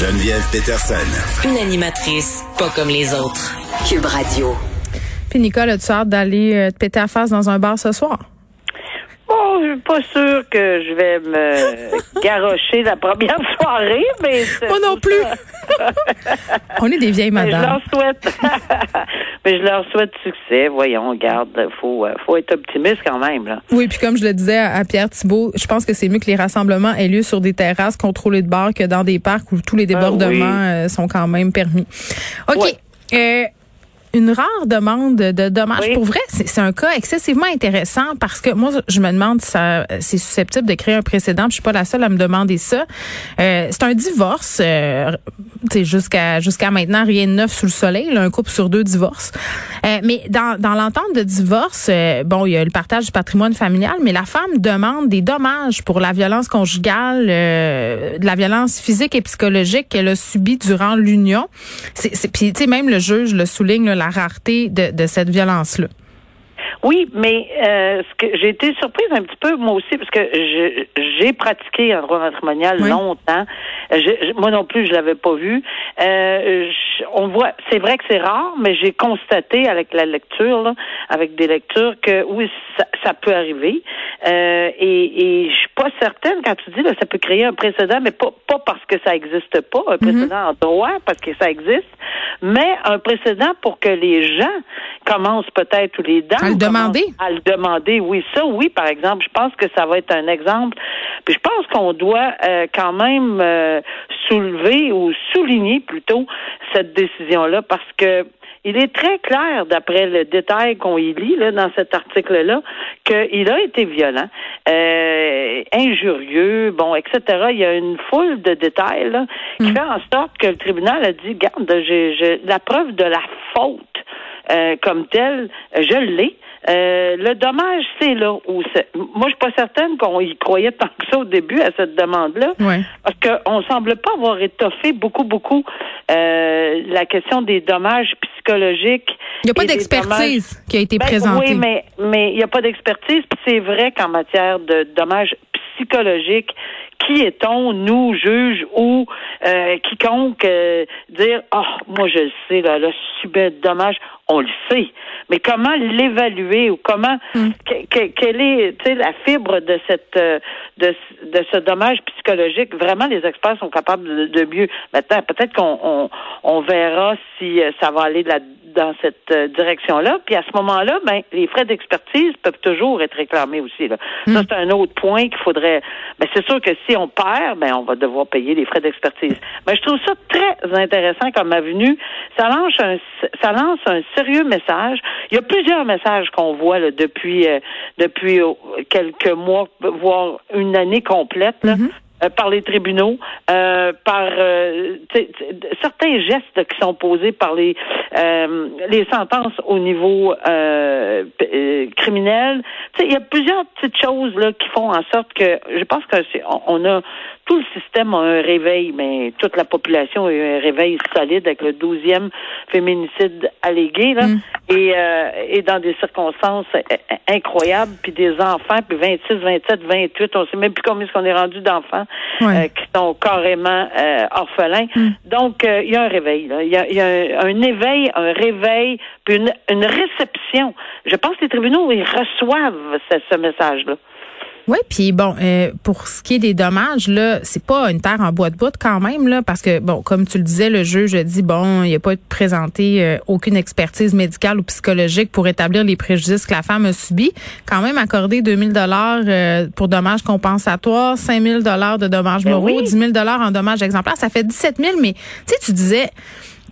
Geneviève Peterson. Une animatrice pas comme les autres. Cube Radio. Puis Nicole, as-tu hâte d'aller euh, te péter à face dans un bar ce soir? Je suis pas sûre que je vais me garrocher la première soirée, mais... Moi non plus. On est des vieilles Mais je madames. leur souhaite. mais je leur souhaite succès. Voyons, garde, faut, euh, faut être optimiste quand même, là. Oui, puis comme je le disais à Pierre Thibault, je pense que c'est mieux que les rassemblements aient lieu sur des terrasses contrôlées de bars que dans des parcs où tous les débordements Ah oui. euh, sont quand même permis. OK. Ouais. Euh, une rare demande de dommages. Oui. Pour vrai, c'est un cas excessivement intéressant parce que moi, je me demande si ça- c'est susceptible de créer un précédent. Je suis pas la seule à me demander ça. Euh, c'est un divorce. Euh, tu sais, jusqu'à jusqu'à maintenant, rien de neuf sous le soleil. là, un couple sur deux divorce. Euh, mais dans, dans l'entente de divorce, euh, bon, il y a le partage du patrimoine familial, mais la femme demande des dommages pour la violence conjugale, de la violence physique et psychologique qu'elle a subie durant l'union. Puis, tu sais, même le juge le souligne, là, la rareté de, de cette violence-là. Oui, mais euh, ce que j'ai été surprise un petit peu moi aussi parce que j'ai pratiqué en droit matrimonial Oui. longtemps. Je- moi non plus, je l'avais pas vu. Euh, je- on voit, c'est vrai que c'est rare, mais j'ai constaté avec la lecture, là, avec des lectures, que oui, ça, ça peut arriver. Euh, et, et je suis quand tu dis là, ça peut créer un précédent, mais pas pas parce que ça existe pas, un précédent en droit parce que ça existe, mais un précédent pour que les gens commencent peut-être ou les dames À le demander. à le demander. Oui, ça, oui, par exemple. Je pense que ça va être un exemple. Puis je pense qu'on doit euh, quand même euh, soulever ou souligner plutôt cette décision-là parce que il est très clair, d'après le détail qu'on y lit là, dans cet article-là, qu'il a été violent, euh, injurieux, bon, etc. Il y a une foule de détails là, qui fait en sorte que le tribunal a dit, garde, j'ai, la preuve de la faute euh, comme telle, je l'ai. Euh, le dommage, c'est là où c'est. Moi, je suis pas certaine qu'on y croyait tant que ça au début à cette demande-là. Ouais. Parce qu'on semble pas avoir étoffé beaucoup, beaucoup euh, la question des dommages psychologiques. Il n'y a pas d'expertise qui a été ben, présentée. Oui, mais mais il n'y a pas d'expertise. C'est vrai qu'en matière de dommages psychologiques, qui est-on, nous, juges ou euh, quiconque, euh, dire Ah, moi je le sais, là, là, subir de dommages, on le sait. Mais comment l'évaluer ou comment que- que- quelle est la fibre de cette euh, de, de ce dommage psychologique? Vraiment, les experts sont capables de, de mieux. Maintenant, peut-être qu'on on, on verra si ça va aller là dans cette euh, direction-là. Puis à ce moment-là, ben, les frais d'expertise peuvent toujours être réclamés aussi. Là. Ça, c'est un autre point qu'il faudrait. Ben, c'est sûr que si on perd, ben, on va devoir payer les frais d'expertise. Mais je trouve ça très intéressant comme avenue. Ça lance un, ça lance un sérieux message. Il y a plusieurs messages qu'on voit là, depuis euh, depuis euh, quelques mois, voire une année complète. Là. euh, par les tribunaux, euh, par euh, certains gestes qui sont posés par les euh, les sentences au niveau euh, euh, criminel. Tu sais, il y a plusieurs petites choses là qui font en sorte que je pense que c'est on, on a tout le système a un réveil, mais toute la population a eu un réveil solide avec le 12e féminicide allégué là, et euh, et dans des circonstances euh, euh, incroyables, puis des enfants, puis 26, 27, 28, on sait même plus combien est-ce qu'on est rendu d'enfants Euh, qui sont carrément euh, orphelins. Donc, euh, il y a un réveil. Il y a, il y a un, un éveil, un réveil, puis une, une réception. Je pense que les tribunaux, ils reçoivent ce, ce message-là. Oui, puis bon, euh, pour ce qui est des dommages, là, c'est pas une terre en bois de bout quand même, là, parce que bon, comme tu le disais, le juge a dit bon, il a pas présenté euh, aucune expertise médicale ou psychologique pour établir les préjudices que la femme a subis. Quand même accordé 2000 dollars euh, pour dommages compensatoires, 5000 dollars de dommages Ben moraux, oui. 10 000 dollars en dommages exemplaires, ça fait 17 000. Mais tu sais, tu disais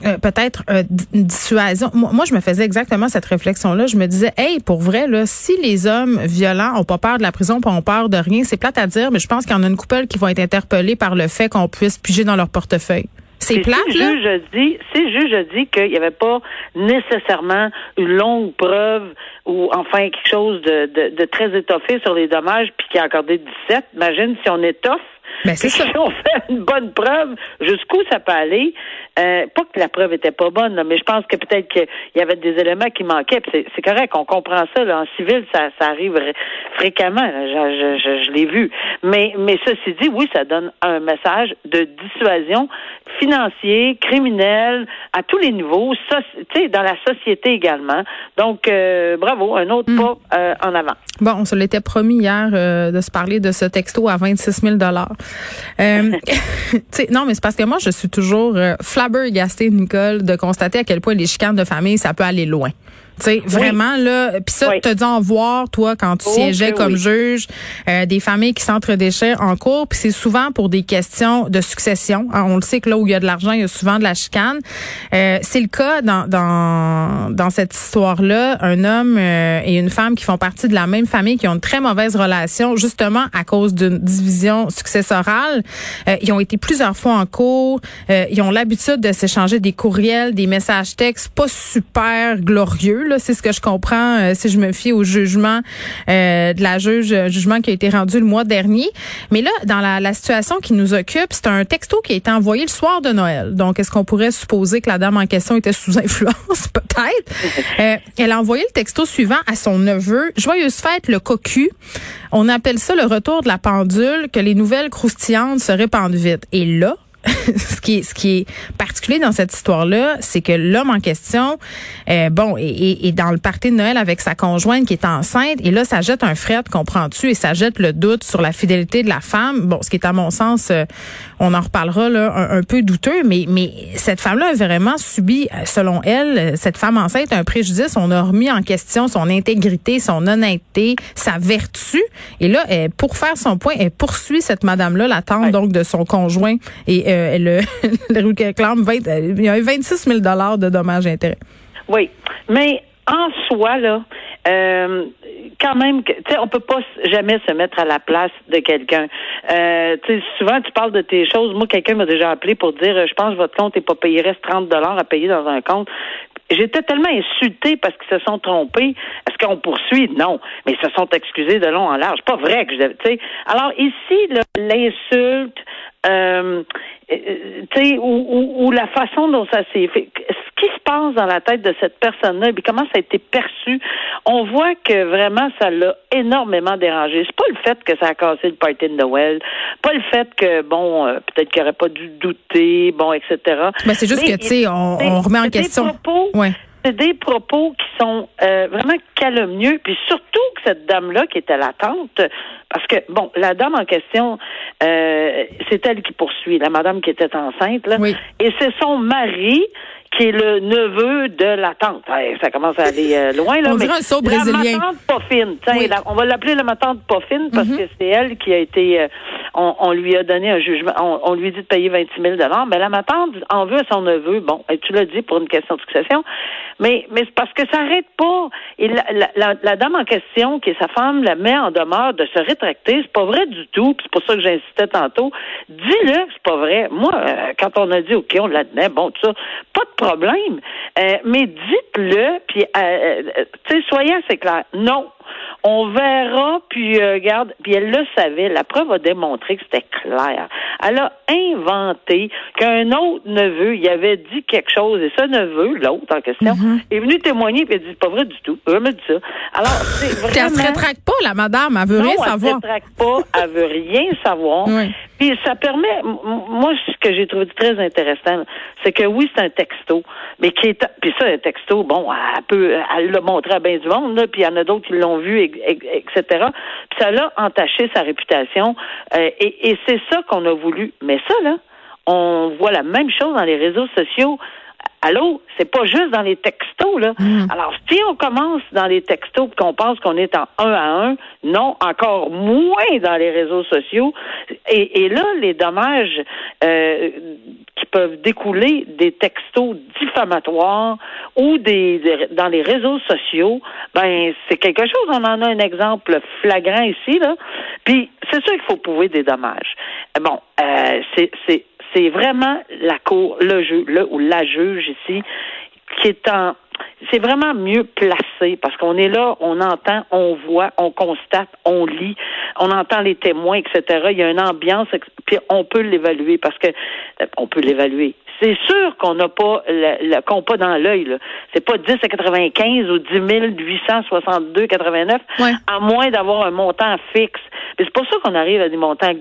euh, peut-être euh, une dissuasion. Moi, moi, je me faisais exactement cette réflexion-là. Je me disais, hey, pour vrai, là, si les hommes violents ont pas peur de la prison, pas ont peur de rien, c'est plate à dire, mais je pense qu'il y en a une couple qui vont être interpellés par le fait qu'on puisse piger dans leur portefeuille. C'est plate, si là? juge dit, si le juge a dit qu'il n'y avait pas nécessairement une longue preuve ou enfin quelque chose de, de, de très étoffé sur les dommages, puis qu'il a accordé 17, imagine si on étoffe Ben, c'est. Si on fait une bonne preuve, jusqu'où ça peut aller, Euh, pas que la preuve était pas bonne, mais je pense que peut-être qu'il y avait des éléments qui manquaient. C'est correct, on comprend ça. Là, en civil, ça, ça arrive fréquemment. Je, je, je l'ai vu. Mais, mais ceci dit, oui, ça donne un message de dissuasion financier, criminel, à tous les niveaux, sais, dans la société également. Donc, euh, bravo, un autre hmm. pas euh, en avant. Bon, on se l'était promis hier euh, de se parler de ce texto à 26 000 dollars. non, mais c'est parce que moi, je suis toujours flabbergastée, Nicole, de constater à quel point les chicanes de famille, ça peut aller loin. Tu sais, vraiment, là, puis ça, tu as dû en voir, toi, quand tu siégeais comme juge, euh, des familles qui s'entre-déchets en cours, puis c'est souvent pour des questions de succession. Hein, on le sait que là où il y a de l'argent, il y a souvent de la chicane. Euh, c'est le cas dans, dans, dans cette histoire-là, un homme euh, et une femme qui font partie de la même famille, qui ont une très mauvaise relation, justement à cause d'une division successorale. ils ont été plusieurs fois en cours. ils ont l'habitude de s'échanger des courriels, des messages textes pas super glorieux c'est ce que je comprends euh, si je me fie au jugement euh, de la juge, euh, jugement qui a été rendu le mois dernier. Mais là, dans la, la situation qui nous occupe, c'est un texto qui a été envoyé le soir de Noël. Donc, est-ce qu'on pourrait supposer que la dame en question était sous influence? Peut-être. elle a envoyé le texto suivant à son neveu. Joyeuse fête, le cocu. On appelle ça le retour de la pendule, que les nouvelles croustillantes se répandent vite. Et là, ce qui est ce qui est particulier dans cette histoire-là, c'est que l'homme en question, euh, bon, est, dans le party de Noël avec sa conjointe qui est enceinte, et là, ça jette un fret, comprends-tu, et ça jette le doute sur la fidélité de la femme. Bon, ce qui est à mon sens, euh, on en reparlera là, un, peu douteux, mais mais cette femme-là a vraiment subi, selon elle, cette femme enceinte, un préjudice. On a remis en question son intégrité, son honnêteté, sa vertu, et là, pour faire son point, elle poursuit cette madame-là, l'attente donc de son conjoint et euh, le, le réclame 20, il y a 26 000 de dommages et intérêts. Oui, mais en soi, là, euh, quand même, tu sais, on peut pas jamais se mettre à la place de quelqu'un. Euh, tu sais, souvent tu parles de tes choses. Moi, quelqu'un m'a déjà appelé pour dire, je pense que votre compte n'est pas payé, il reste 30 dollars à payer dans un compte. J'étais tellement insultée parce qu'ils se sont trompés. Est-ce qu'on poursuit? Non. Mais ils se sont excusés de long en large. Pas vrai que je sais. Alors ici, l'insulte, euh, euh, tu sais, ou, ou, la façon dont ça s'est fait. Ce qui se passe dans la tête de cette personne-là, et comment ça a été perçu, on voit que vraiment ça l'a énormément dérangé. C'est pas le fait que ça a cassé le party de Noël, pas le fait que bon, euh, peut-être qu'il aurait pas dû douter, bon, etc. Mais c'est juste que tu sais, on, on, remet en question. ouais c'est des propos qui sont euh, vraiment calomnieux, puis surtout que cette dame-là qui était latente, parce que, bon, la dame en question, euh, c'est elle qui poursuit, la madame qui était enceinte, là, et c'est son mari qui est le neveu de la tante. ça commence à aller euh, loin, là. On mais dirait un saut brésilien. La tante Poffine. on va l'appeler la tante Poffine parce mm-hmm. que c'est elle qui a été, euh, on, lui a donné un jugement, on, lui dit de payer 26 000 mais la tante en veut à son neveu. Bon, et tu l'as dit pour une question de succession, mais, mais c'est parce que ça n'arrête pas. Et la, la, dame en question, qui est sa femme, la met en demeure de se rétracter. C'est pas vrai du tout, c'est pour ça que j'insistais tantôt. Dis-le, c'est pas vrai. Moi, euh, quand on a dit, OK, on l'admet, bon, tout ça, pas de problème. Euh, mais dites-le, puis, euh, euh, tu sais, soyez assez clair. Non, on verra, puis euh, regarde, puis elle le savait. La preuve a démontré que c'était clair. Elle a inventé qu'un autre neveu, il avait dit quelque chose, et ce neveu, l'autre en question, mm-hmm. est venu témoigner, puis elle dit pas vrai du tout. Elle me dit ça. Alors, c'est vraiment. elle se rétracte pas, la madame, elle veut rien savoir. Elle se rétracte pas, elle veut rien savoir. Puis ça permet, moi, ce que j'ai trouvé très intéressant, c'est que oui, c'est un texto, mais qui est, puis ça, un texto, bon, elle peut, elle l'a montré à bien du monde, là, puis il y en a d'autres qui l'ont vu, etc. Puis ça l'a entaché sa réputation, euh, et, et c'est ça qu'on a voulu. Mais ça, là, on voit la même chose dans les réseaux sociaux. Allô, c'est pas juste dans les textos, là. Mm. Alors, si on commence dans les textos qu'on pense qu'on est en un à un, non, encore moins dans les réseaux sociaux. Et, là, les dommages euh, qui peuvent découler des textos diffamatoires ou des, dans les réseaux sociaux, ben c'est quelque chose. On en a un exemple flagrant ici, là. Puis c'est sûr qu'il faut prouver des dommages. Bon, euh, c'est c'est vraiment la cour, le jeu, le ou la juge ici, qui est en c'est vraiment mieux placé parce qu'on est là, on entend, on voit, on constate, on lit, on entend les témoins, etc. Il y a une ambiance, puis on peut l'évaluer parce que euh, on peut l'évaluer. C'est sûr qu'on n'a pas le, le qu'on pas dans l'œil. Là. C'est pas 10 à 95 ou 10 862 89, à moins d'avoir un montant fixe. C'est pour ça qu'on arrive à des montants,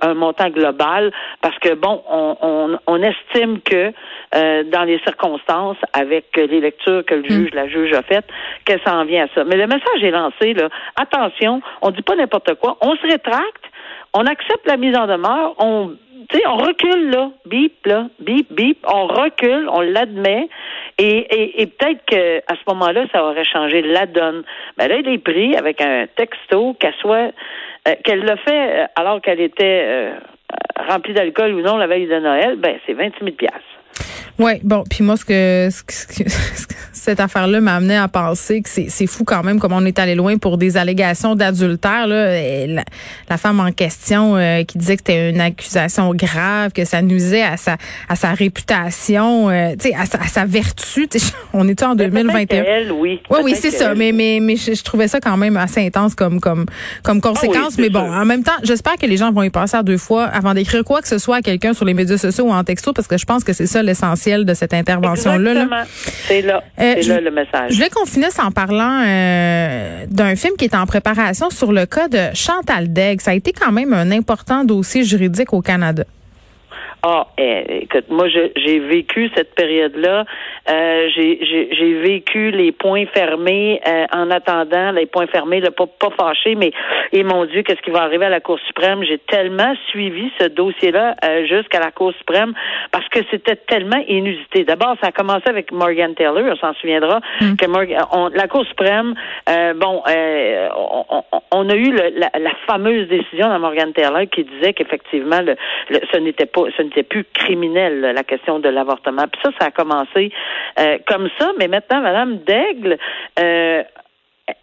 un montant global, parce que bon, on, on, on estime que euh, dans les circonstances, avec les lectures que le mm. juge, la juge a faites, que ça en vient à ça. Mais le message est lancé là. Attention, on dit pas n'importe quoi. On se rétracte, on accepte la mise en demeure, on tu sais, on recule là, bip là, bip bip, on recule, on l'admet, et, et, peut-être que à ce moment-là, ça aurait changé la donne. Mais là, il est pris avec un texto qu'elle soit, euh, qu'elle l'a fait euh, alors qu'elle était euh, remplie d'alcool ou non la veille de Noël, ben c'est 28 000 piastres. Oui, bon, puis moi, ce que, ce que, cette affaire-là m'a amené à penser que c'est fou quand même comme on est allé loin pour des allégations d'adultère. La, la, femme en question euh, qui disait que c'était une accusation grave, que ça nuisait à sa à sa réputation, euh, à, sa, à sa vertu. On est en 2021. Elle, oui. Oui, oui, c'est ça. Mais mais mais je, trouvais ça quand même assez intense comme comme comme ah conséquence. mais bon, en même temps, j'espère que les gens vont y passer à deux fois avant d'écrire quoi que ce soit à quelqu'un sur les médias sociaux ou en texto, parce que je pense que c'est ça l'essentiel de cette intervention-là. C'est là. Euh, c'est là le message. Je voulais qu'on finisse en parlant euh, d'un film qui est en préparation sur le cas de Chantal Degg. Ça a été quand même un important dossier juridique au Canada. Ah, eh, écoute, moi, j'ai vécu cette période-là. Euh, j'ai vécu les points fermés euh, en attendant, les points fermés, là, pas, pas fâchés, mais, et mon Dieu, qu'est-ce qui va arriver à la Cour suprême? J'ai tellement suivi ce dossier-là euh, jusqu'à la Cour suprême parce que c'était tellement inusité. D'abord, ça a commencé avec Morgan Taylor, on s'en souviendra, mm. que Morgan, la Cour suprême, bon, on, on, a eu le, la, la, fameuse décision de Morgan Taylor qui disait qu'effectivement, le, ce n'était pas, ce n'était plus criminel, la question de l'avortement. Puis ça, ça a commencé euh, comme ça, mais maintenant, Madame Daigle, euh,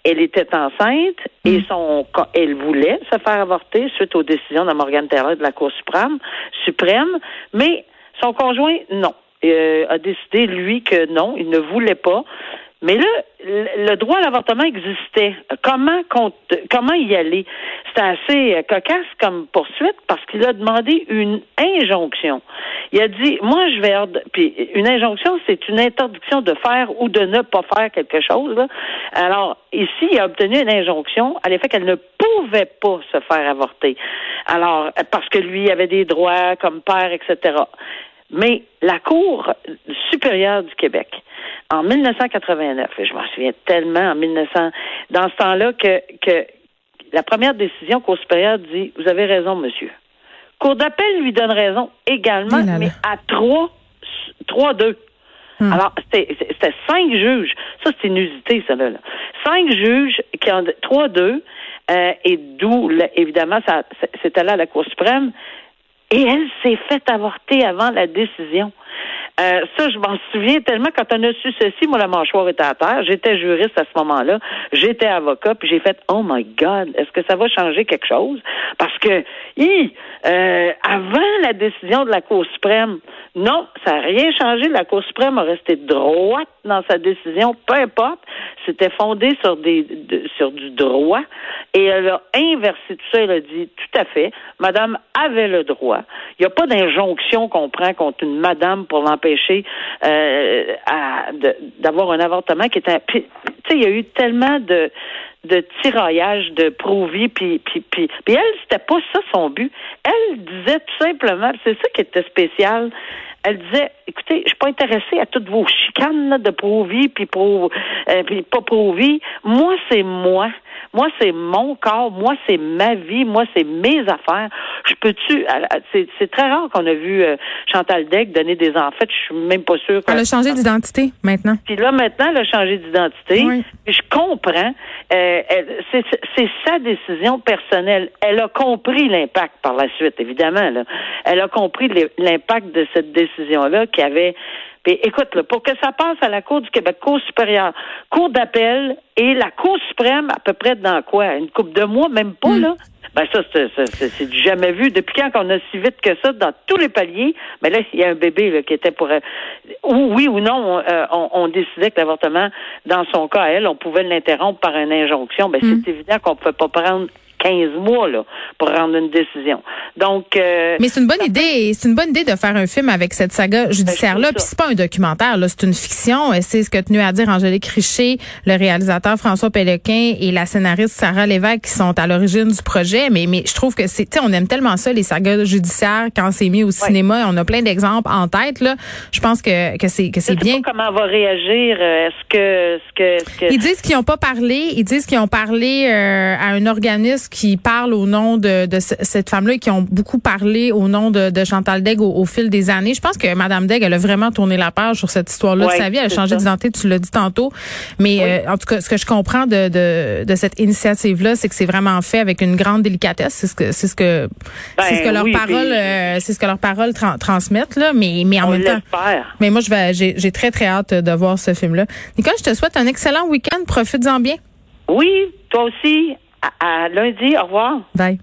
elle était enceinte et mm. son elle voulait se faire avorter suite aux décisions de Morgan Taylor de la Cour suprême, suprême, mais son conjoint non. Euh, a décidé lui que non, il ne voulait pas. Mais là, le droit à l'avortement existait. Comment comment y aller? C'était assez euh, cocasse comme poursuite parce qu'il a demandé une injonction. Il a dit moi je vais puis une injonction c'est une interdiction de faire ou de ne pas faire quelque chose. Alors ici il a obtenu une injonction à l'effet qu'elle ne pouvait pas se faire avorter. Alors parce que lui avait des droits comme père etc. Mais la Cour supérieure du Québec en 1989, et je m'en souviens tellement en 1900, dans ce temps-là que, que la première décision Cour supérieure dit Vous avez raison, monsieur. Cour d'appel lui donne raison également, mais à 3, 3-2. Hmm. Alors, c'était cinq juges. Ça, c'est inusité, ça, là. Cinq juges qui ont 3-2, euh, et d'où, évidemment, c'était là à la Cour suprême. Et elle s'est fait avorter avant la décision. Euh, ça, je m'en souviens tellement quand on a su ceci, moi, la mâchoire était à terre. J'étais juriste à ce moment-là. J'étais avocat, puis j'ai fait Oh my God, est-ce que ça va changer quelque chose? Parce que euh, avant la décision de la Cour suprême, non, ça n'a rien changé. La Cour suprême a resté droite dans sa décision, peu importe. C'était fondé sur des sur du droit. Et elle a inversé tout ça. Elle a dit tout à fait, Madame avait le droit. Il n'y a pas d'injonction qu'on prend contre une madame pour l'empêcher euh, d'avoir un avortement qui était. Tu sais, il y a eu tellement de de tiraillage de Provie, puis, puis, puis, puis elle, c'était pas ça son but. Elle disait tout simplement, c'est ça qui était spécial, elle disait, écoutez, je suis pas intéressée à toutes vos chicanes de Provie, puis, pro, euh, puis pas Provie. Moi, c'est moi. Moi, c'est mon corps. Moi, c'est ma vie. Moi, c'est mes affaires. Je peux-tu. C'est très rare qu'on a vu euh, Chantal Deck donner des enfants. Je suis même pas sûre. Elle a changé d'identité maintenant. Puis là, maintenant, elle a changé d'identité. Je comprends. Euh, c'est sa décision personnelle. Elle a compris l'impact par la suite, évidemment. Là. Elle a compris l'impact de cette décision-là qui avait écoute, là, pour que ça passe à la Cour du Québec, Cour supérieure, Cour d'appel et la Cour suprême, à peu près dans quoi? Une coupe de mois, même pas, mm. là? Ben ça, c'est du jamais vu. Depuis quand on a si vite que ça dans tous les paliers, mais ben là, il y a un bébé là, qui était pour euh, oui ou non, euh, on, on, décidait que l'avortement, dans son cas, elle, on pouvait l'interrompre par une injonction. Ben c'est mm. évident qu'on ne pouvait pas prendre 15 mois là pour rendre une décision. Donc, euh, mais c'est une bonne idée. C'est une bonne idée de faire un film avec cette saga judiciaire là. Puis c'est pas un documentaire là, c'est une fiction. C'est ce que tenu à dire Angélique Richer, le réalisateur François Pélequin et la scénariste Sarah Lévesque qui sont à l'origine du projet. Mais mais je trouve que c'est, tu sais, on aime tellement ça les sagas judiciaires quand c'est mis au cinéma. On a plein d'exemples en tête là. Je pense que que c'est que c'est bien. Pas comment va réagir euh, Est-ce que, ce que, ils disent qu'ils n'ont pas parlé. Ils disent qu'ils ont parlé euh, à un organisme qui parle au nom de, de cette femme-là et qui ont beaucoup parlé au nom de, de Chantal Degg au, fil des années. Je pense que Madame Degg, elle a vraiment tourné la page sur cette histoire-là de sa vie. Elle a changé d'identité, tu l'as dit tantôt. Mais euh, en tout cas, ce que je comprends de, de, de cette initiative-là, c'est que c'est vraiment fait avec une grande délicatesse. C'est ce que c'est ce que c'est ce que ben leurs paroles c'est ce que leurs paroles transmettent là. Mais mais en même temps. Mais moi, je vais j'ai très très hâte de voir ce film-là. Nicole, je te souhaite un excellent week-end. Profites-en bien. Oui, toi aussi. À, lundi. Au revoir. Bye.